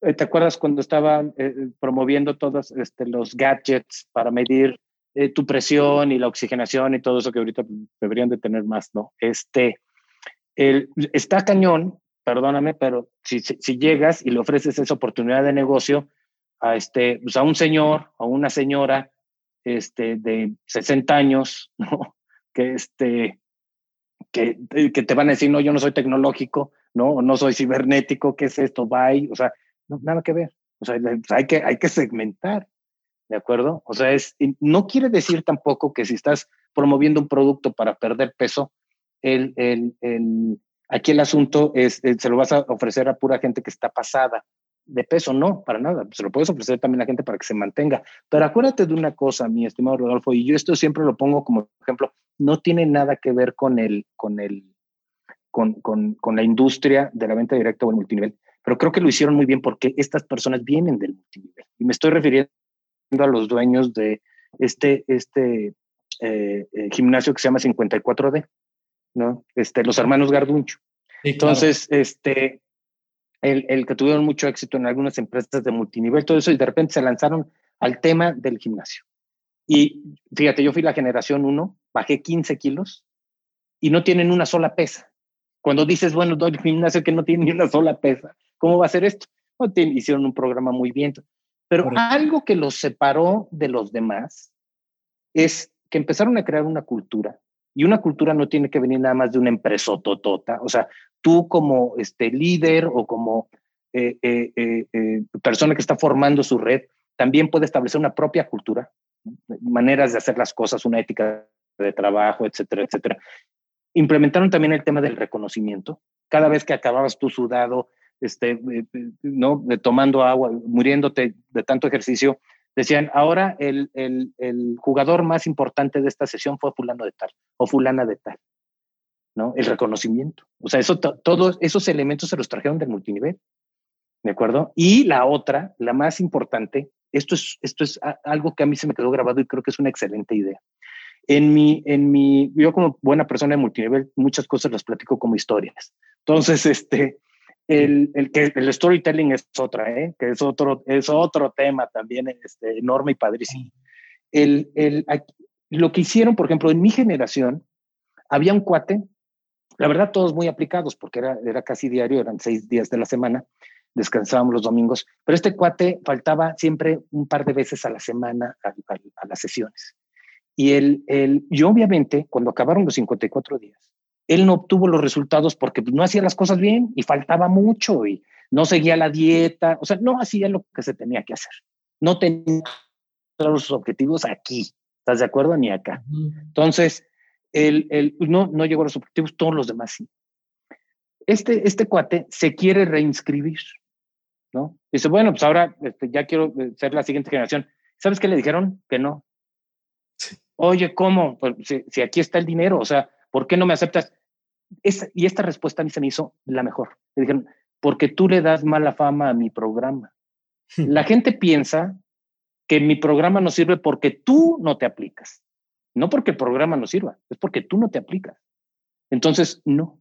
eh, ¿Te acuerdas cuando estaban eh, promoviendo todos este, los gadgets para medir eh, tu presión y la oxigenación y todo eso que ahorita deberían de tener más, ¿no? Este, el, está cañón, perdóname, pero si, si, llegas y le ofreces esa oportunidad de negocio a, este, pues a un señor o una señora este, de 60 años, [laughs] ¿no? Que, este, que, que te van a decir, no, yo no soy tecnológico, ¿no? no soy cibernético, ¿qué es esto? Bye. O sea, no, nada que ver. O sea, pues, hay que, hay que segmentar, ¿de acuerdo? O sea, es, no quiere decir tampoco que si estás promoviendo un producto para perder peso, el, el, el, aquí el asunto es, se lo vas a ofrecer a pura gente que está pasada de peso, no, para nada. Se lo puedes ofrecer también a gente para que se mantenga. Pero acuérdate de una cosa, mi estimado Rodolfo, y yo esto siempre lo pongo como ejemplo, no tiene nada que ver con el, con el, con, con, con la industria de la venta directa o el multinivel pero creo que lo hicieron muy bien porque estas personas vienen del multinivel. Y me estoy refiriendo a los dueños de este, este eh, eh, gimnasio que se llama 54D, ¿no? Este, los hermanos Garduncho. Entonces, este, el, el, que tuvieron mucho éxito en algunas empresas de multinivel, todo eso, y de repente se lanzaron al tema del gimnasio. Y fíjate, yo fui la generación 1, bajé 15 kilos y no tienen una sola pesa. Cuando dices, bueno, doy gimnasio que no tiene ni una sola pesa, ¿Cómo va a ser esto? hicieron un programa muy bien. Pero algo que los separó de los demás es que empezaron a crear una cultura. Y una cultura no tiene que venir nada más de una empresa totota. O sea, tú como este, líder o como eh, eh, eh, persona que está formando su red, también puede establecer una propia cultura, maneras de hacer las cosas, una ética de trabajo, etcétera, etcétera. Implementaron también el tema del reconocimiento. Cada vez que acababas tú sudado, este, ¿no? Tomando agua, muriéndote de tanto ejercicio, decían, ahora el, el, el, jugador más importante de esta sesión fue fulano de tal o fulana de tal, ¿no? El reconocimiento. O sea, eso, todos esos elementos se los trajeron del multinivel, ¿de acuerdo? Y la otra, la más importante, esto es, esto es algo que a mí se me quedó grabado y creo que es una excelente idea. En mi, en mi, yo como buena persona de multinivel, muchas cosas las platico como historias. Entonces, este, el, el, que el storytelling es otra, ¿eh? que es otro, es otro tema también este, enorme y padrísimo. El, el, lo que hicieron, por ejemplo, en mi generación, había un cuate, la verdad todos muy aplicados, porque era, era casi diario, eran seis días de la semana, descansábamos los domingos, pero este cuate faltaba siempre un par de veces a la semana a, a las sesiones. Y, el, el, y obviamente, cuando acabaron los 54 días, él no obtuvo los resultados porque no hacía las cosas bien y faltaba mucho y no seguía la dieta, o sea, no hacía lo que se tenía que hacer. No tenía los objetivos aquí, ¿estás de acuerdo? Ni acá. Entonces, el, el, no, no llegó a los objetivos, todos los demás sí. Este, este cuate se quiere reinscribir, ¿no? Dice, bueno, pues ahora este, ya quiero eh, ser la siguiente generación. ¿Sabes qué le dijeron? Que no. Oye, ¿cómo? Pues, si, aquí está el dinero, o sea, ¿por qué no me aceptas? y esta respuesta a mí se me hizo la mejor. Le dijeron, porque tú le das mala fama a mi programa. La gente piensa que mi programa no sirve porque tú no te aplicas. No porque el programa no sirva, es porque tú no te aplicas. Entonces, no.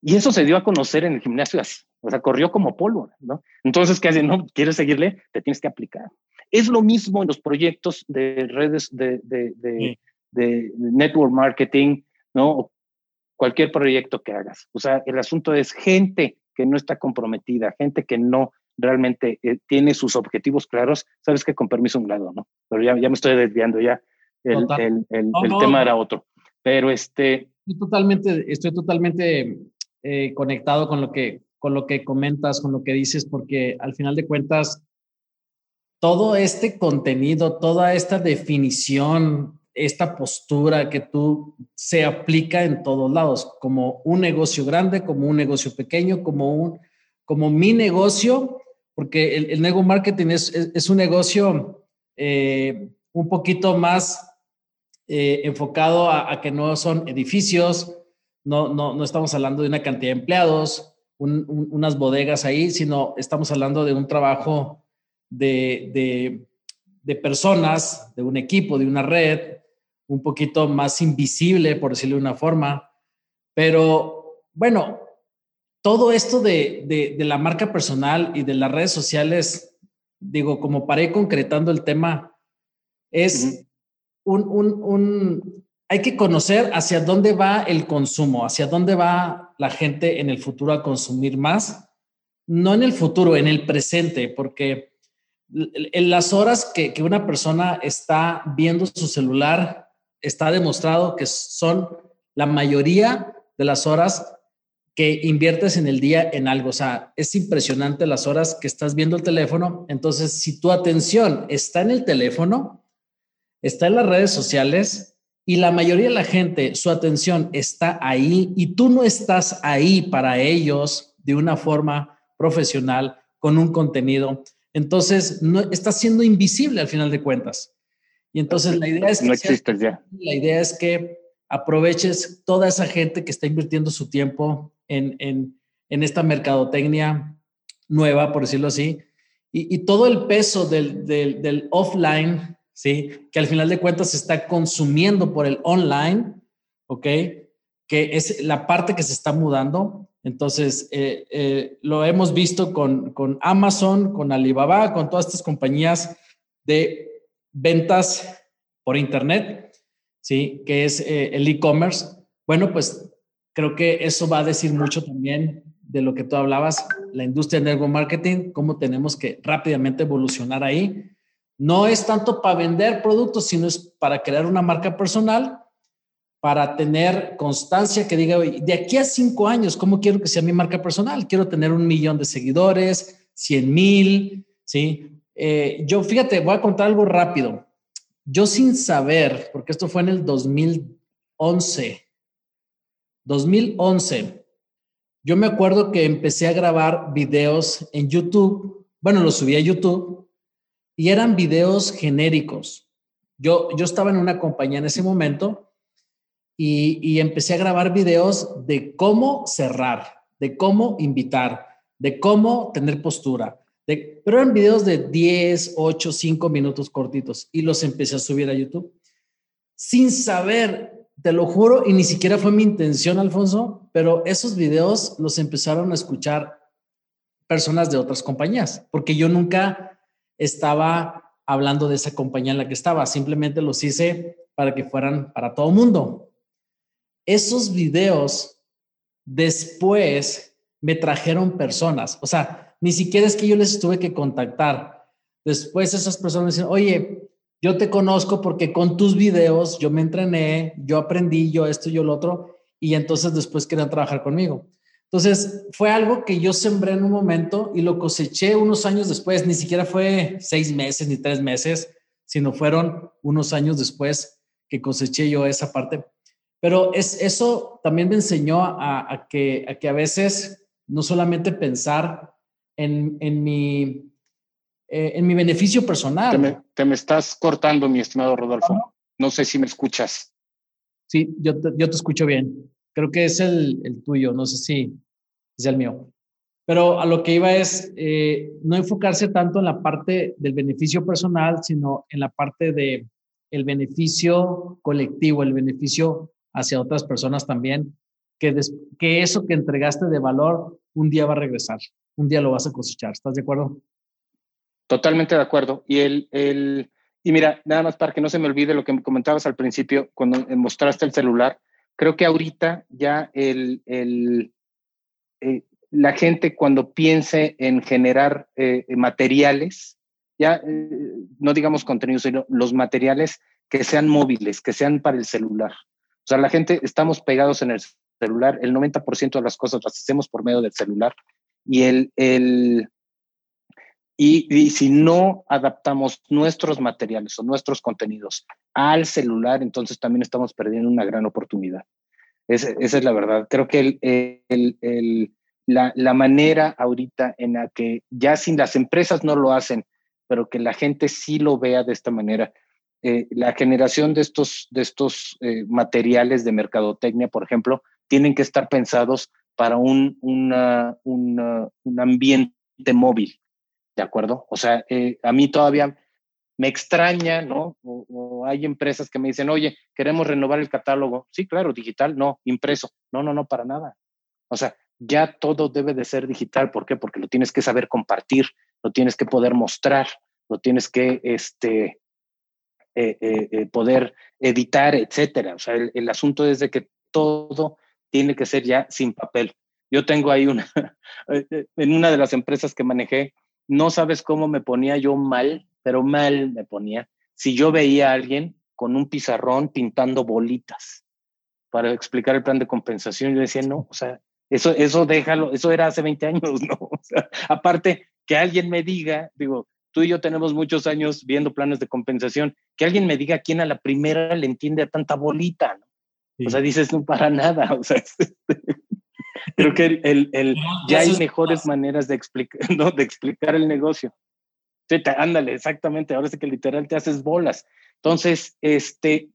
Y eso se dio a conocer en el gimnasio así. O sea, corrió como pólvora, ¿no? Entonces, ¿qué hace? No, quieres seguirle, te tienes que aplicar. Es lo mismo en los proyectos de redes de, de, de, network marketing, ¿no? cualquier proyecto que hagas. O sea, el asunto es gente que no está comprometida, gente que no realmente eh, tiene sus objetivos claros. Sabes que con permiso un lado, ¿no? Pero ya, ya me estoy desviando ya. El, el, el, tema era otro. Pero este... Estoy totalmente, estoy totalmente eh, conectado con lo, que, con lo que comentas, con lo que dices, porque al final de cuentas, todo este contenido, toda esta definición, esta postura que tú se aplica en todos lados, como un negocio grande, como un negocio pequeño, como un como mi negocio, porque el, el nego marketing es, es, un negocio eh, un poquito más eh, enfocado a, que no son edificios, no, no, no estamos hablando de una cantidad de empleados, unas bodegas ahí, sino estamos hablando de un trabajo de, de, personas, de un equipo, de una red, un poquito más invisible, por decirlo de una forma. Pero bueno, todo esto de, de, la marca personal y de las redes sociales, digo, como para ir concretando el tema, es un, un, un, hay que conocer hacia dónde va el consumo, hacia dónde va la gente en el futuro a consumir más, no en el futuro, en el presente, porque en las horas que, que una persona está viendo su celular, está demostrado que son la mayoría de las horas que inviertes en el día en algo. O sea, es impresionante las horas que estás viendo el teléfono. Entonces, si tu atención está en el teléfono, está en las redes sociales, y la mayoría de la gente, su atención está ahí y tú no estás ahí para ellos de una forma profesional, con un contenido. Entonces, no, estás siendo invisible al final de cuentas. Y entonces la idea es que... No existes ya. La idea es que aproveches toda esa gente que está invirtiendo su tiempo en, en, en esta mercadotecnia nueva, por decirlo así, y, y todo el peso del, del, del offline ¿sí? Que al final de cuentas se está consumiendo por el online, ¿ok? Que es la parte que se está mudando. Entonces, eh, eh, lo hemos visto con, con, Amazon, con Alibaba, con todas estas compañías de ventas por Internet, ¿sí? Que es eh, el e-commerce. Bueno, pues creo que eso va a decir mucho también de lo que tú hablabas, la industria de network marketing, cómo tenemos que rápidamente evolucionar ahí no es tanto para vender productos, sino es para crear una marca personal, para tener constancia que diga, de aquí a cinco años, ¿cómo quiero que sea mi marca personal? Quiero tener un millón de seguidores, cien mil, ¿sí? Eh, yo, fíjate, voy a contar algo rápido. Yo sin saber, porque esto fue en el 2011, 2011, yo me acuerdo que empecé a grabar videos en YouTube, bueno, los subí a YouTube y eran videos genéricos. Yo, yo estaba en una compañía en ese momento y, empecé a grabar videos de cómo cerrar, de cómo invitar, de cómo tener postura. De, pero eran videos de 10, 8, 5 minutos cortitos y los empecé a subir a YouTube sin saber, te lo juro, y ni siquiera fue mi intención, Alfonso, pero esos videos los empezaron a escuchar personas de otras compañías, porque yo nunca estaba hablando de esa compañía en la que estaba, simplemente los hice para que fueran para todo mundo. Esos videos después me trajeron personas, o sea, ni siquiera es que yo les tuve que contactar. Después esas personas me dicen, oye, yo te conozco porque con tus videos yo me entrené, yo aprendí, yo esto, yo lo otro, y entonces después querían trabajar conmigo. Entonces, fue algo que yo sembré en un momento y lo coseché unos años después, ni siquiera fue seis meses ni tres meses, sino fueron unos años después que coseché yo esa parte. Pero es, eso también me enseñó a, que, a que a veces no solamente pensar en, en mi, eh, en mi beneficio personal. Te me, estás cortando, mi estimado Rodolfo. No sé si me escuchas. Sí, yo te, yo te escucho bien. Creo que es el, el tuyo, no sé si es el mío. Pero a lo que iba es eh, no enfocarse tanto en la parte del beneficio personal, sino en la parte de el beneficio colectivo, el beneficio hacia otras personas también, que, que eso que entregaste de valor un día va a regresar, un día lo vas a cosechar. ¿Estás de acuerdo? Totalmente de acuerdo. Y el, el, y mira, nada más para que no se me olvide lo que me comentabas al principio, cuando mostraste el celular, creo que ahorita ya el, eh, la gente cuando piense en generar eh, materiales, ya eh, no digamos contenidos, sino los materiales que sean móviles, que sean para el celular. O sea, la gente estamos pegados en el celular, el 90% de las cosas las hacemos por medio del celular y el, y, si no adaptamos nuestros materiales o nuestros contenidos al celular, entonces también estamos perdiendo una gran oportunidad. esa es la verdad. Creo que el, la, la, manera ahorita en la que ya sin las empresas no lo hacen, pero que la gente sí lo vea de esta manera. Eh, la generación de estos, de estos eh, materiales de mercadotecnia, por ejemplo, tienen que estar pensados para un, una, un ambiente móvil, ¿de acuerdo? O sea, eh, a mí todavía me extraña, ¿no? O, hay empresas que me dicen, oye, queremos renovar el catálogo. Sí, claro, digital, no, impreso. No, no, no, para nada. O sea, ya todo debe de ser digital. ¿Por qué? Porque lo tienes que saber compartir, lo tienes que poder mostrar, lo tienes que este, eh, eh, eh, poder editar, etcétera. O sea, el, asunto es de que todo tiene que ser ya sin papel. Yo tengo ahí una, [laughs] en una de las empresas que manejé, no sabes cómo me ponía yo mal, pero mal me ponía. Si yo veía a alguien con un pizarrón pintando bolitas para explicar el plan de compensación, yo decía, no, o sea, eso, eso déjalo, eso era hace 20 años, [laughs] ¿no? O sea, aparte, que alguien me diga, digo, tú y yo tenemos muchos años viendo planes de compensación, que alguien me diga quién a la primera le entiende a tanta bolita, ¿no? O sea, dices, no para nada, o sea, [laughs] este, creo que el, el, ya hay mejores maneras de explicar, [laughs] ¿no? de explicar el negocio. Ándale, exactamente, ahora sí que literal te haces bolas. Entonces, este,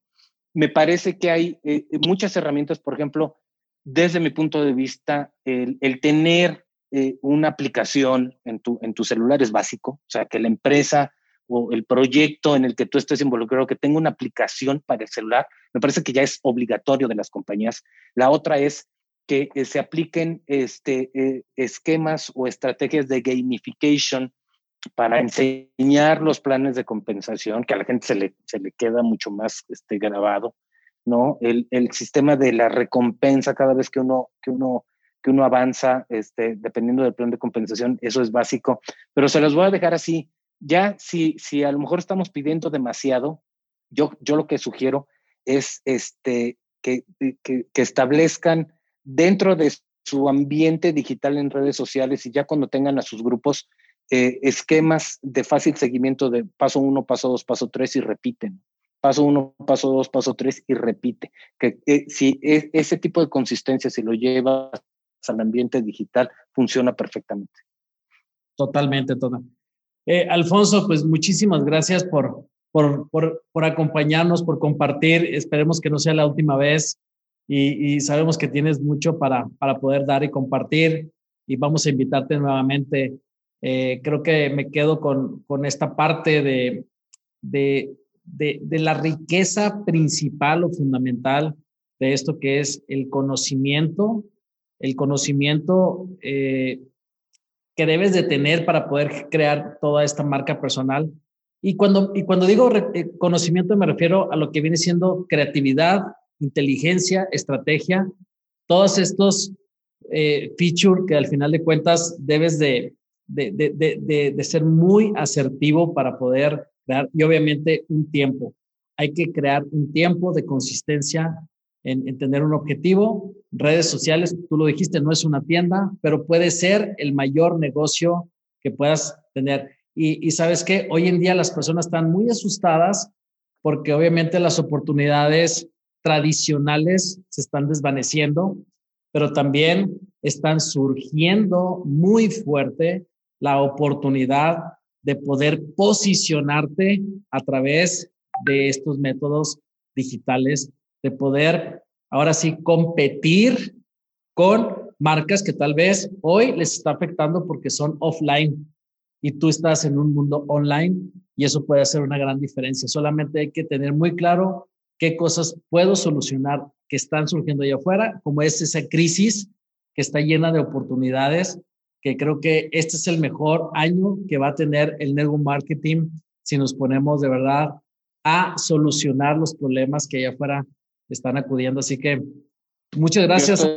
me parece que hay eh, muchas herramientas, por ejemplo, desde mi punto de vista, el, tener eh, una aplicación en tu, en tu celular es básico, o sea, que la empresa o el proyecto en el que tú estés involucrado, que tenga una aplicación para el celular, me parece que ya es obligatorio de las compañías. La otra es que eh, se apliquen este, eh, esquemas o estrategias de gamification para enseñar los planes de compensación, que a la gente se le, se le queda mucho más este, grabado. ¿no? El, el, sistema de la recompensa cada vez que uno, que uno, que uno avanza, este, dependiendo del plan de compensación, eso es básico. Pero se los voy a dejar así. Ya si, si a lo mejor estamos pidiendo demasiado, yo, yo lo que sugiero es este, que, que, que establezcan dentro de su ambiente digital en redes sociales y ya cuando tengan a sus grupos eh, esquemas de fácil seguimiento de paso uno, paso dos, paso tres y repiten paso uno, paso dos, paso tres y repite. Que, si e, ese tipo de consistencia, si lo llevas al ambiente digital, funciona perfectamente. Totalmente, total. Eh, Alfonso, pues muchísimas gracias por, por, por, por, acompañarnos, por compartir. Esperemos que no sea la última vez y, y, sabemos que tienes mucho para, para poder dar y compartir y vamos a invitarte nuevamente. Eh, creo que me quedo con, con esta parte de, de de, la riqueza principal o fundamental de esto que es el conocimiento, el conocimiento eh, que debes de tener para poder crear toda esta marca personal. Y cuando, y cuando digo eh, conocimiento me refiero a lo que viene siendo creatividad, inteligencia, estrategia, todos estos eh, que al final de cuentas debes de, de, de, de ser muy asertivo para poder y obviamente un tiempo. Hay que crear un tiempo de consistencia en, tener un objetivo redes sociales, tú lo dijiste, no es una tienda, pero puede ser el mayor negocio que puedas tener. Y, sabes que hoy en día las personas están muy asustadas porque obviamente las oportunidades tradicionales se están desvaneciendo, pero también están surgiendo muy fuerte la oportunidad de poder posicionarte a través de estos métodos digitales, de poder ahora sí competir con marcas que tal vez hoy les está afectando porque son offline y tú estás en un mundo online y eso puede hacer una gran diferencia. Solamente hay que tener muy claro qué cosas puedo solucionar que están surgiendo allá afuera, como es esa crisis que está llena de oportunidades, que creo que este es el mejor año que va a tener el network marketing si nos ponemos de verdad a solucionar los problemas que allá afuera están acudiendo. Así que muchas gracias.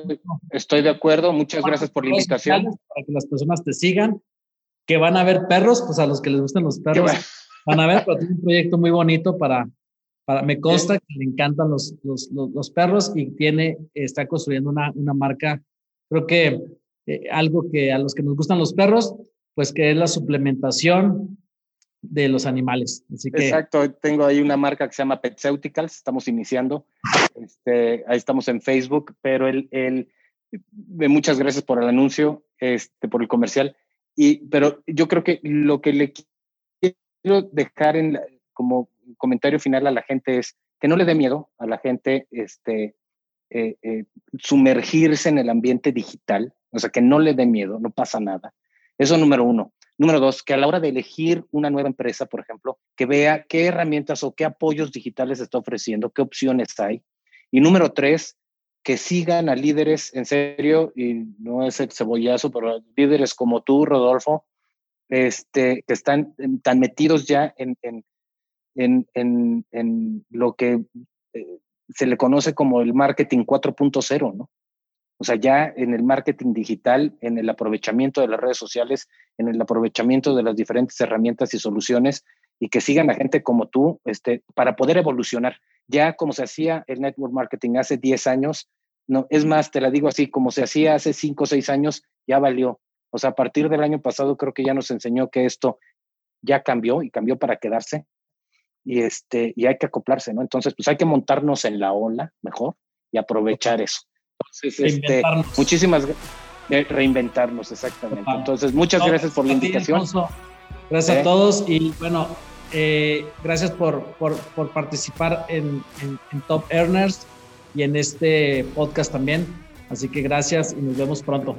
Estoy, de acuerdo, muchas gracias por la invitación. Para que las personas te sigan, que van a ver perros, pues a los que les gustan los perros, van a ver, pero tiene un proyecto muy bonito para, para me consta que le encantan los, los, los, perros y tiene, está construyendo una, una marca, creo que eh, algo que a los que nos gustan los perros, pues que es la suplementación de los animales. Así que, Exacto, tengo ahí una marca que se llama Petseuticals, estamos iniciando, este, ahí estamos en Facebook, pero el, el, muchas gracias por el anuncio, este, por el comercial, y, pero yo creo que lo que le quiero dejar en como comentario final a la gente es que no le dé miedo a la gente este, eh, eh, sumergirse en el ambiente digital, o sea, que no le dé miedo, no pasa nada. Eso número uno. Número dos, que a la hora de elegir una nueva empresa, por ejemplo, que vea qué herramientas o qué apoyos digitales está ofreciendo, qué opciones hay. Y número tres, que sigan a líderes, en serio, y no es el cebollazo, pero líderes como tú, Rodolfo, este, que están tan metidos ya en, en, en, en lo que eh, se le conoce como el marketing 4.0, ¿no? O sea, ya en el marketing digital, en el aprovechamiento de las redes sociales, en el aprovechamiento de las diferentes herramientas y soluciones y que sigan a gente como tú este, para poder evolucionar. Ya como se hacía el network marketing hace 10 años, no, es más, te la digo así, como se hacía hace 5 o 6 años, ya valió. O sea, a partir del año pasado creo que ya nos enseñó que esto ya cambió y cambió para quedarse y, este, y hay que acoplarse, ¿no? Entonces, pues hay que montarnos en la ola mejor y aprovechar eso. Entonces, este, muchísimas reinventarnos, exactamente. Entonces, muchas gracias por la invitación. Gracias a ¿Eh? todos y bueno, eh, gracias por, por, por participar en, en, Top Earners y en este podcast también. Así que gracias y nos vemos pronto.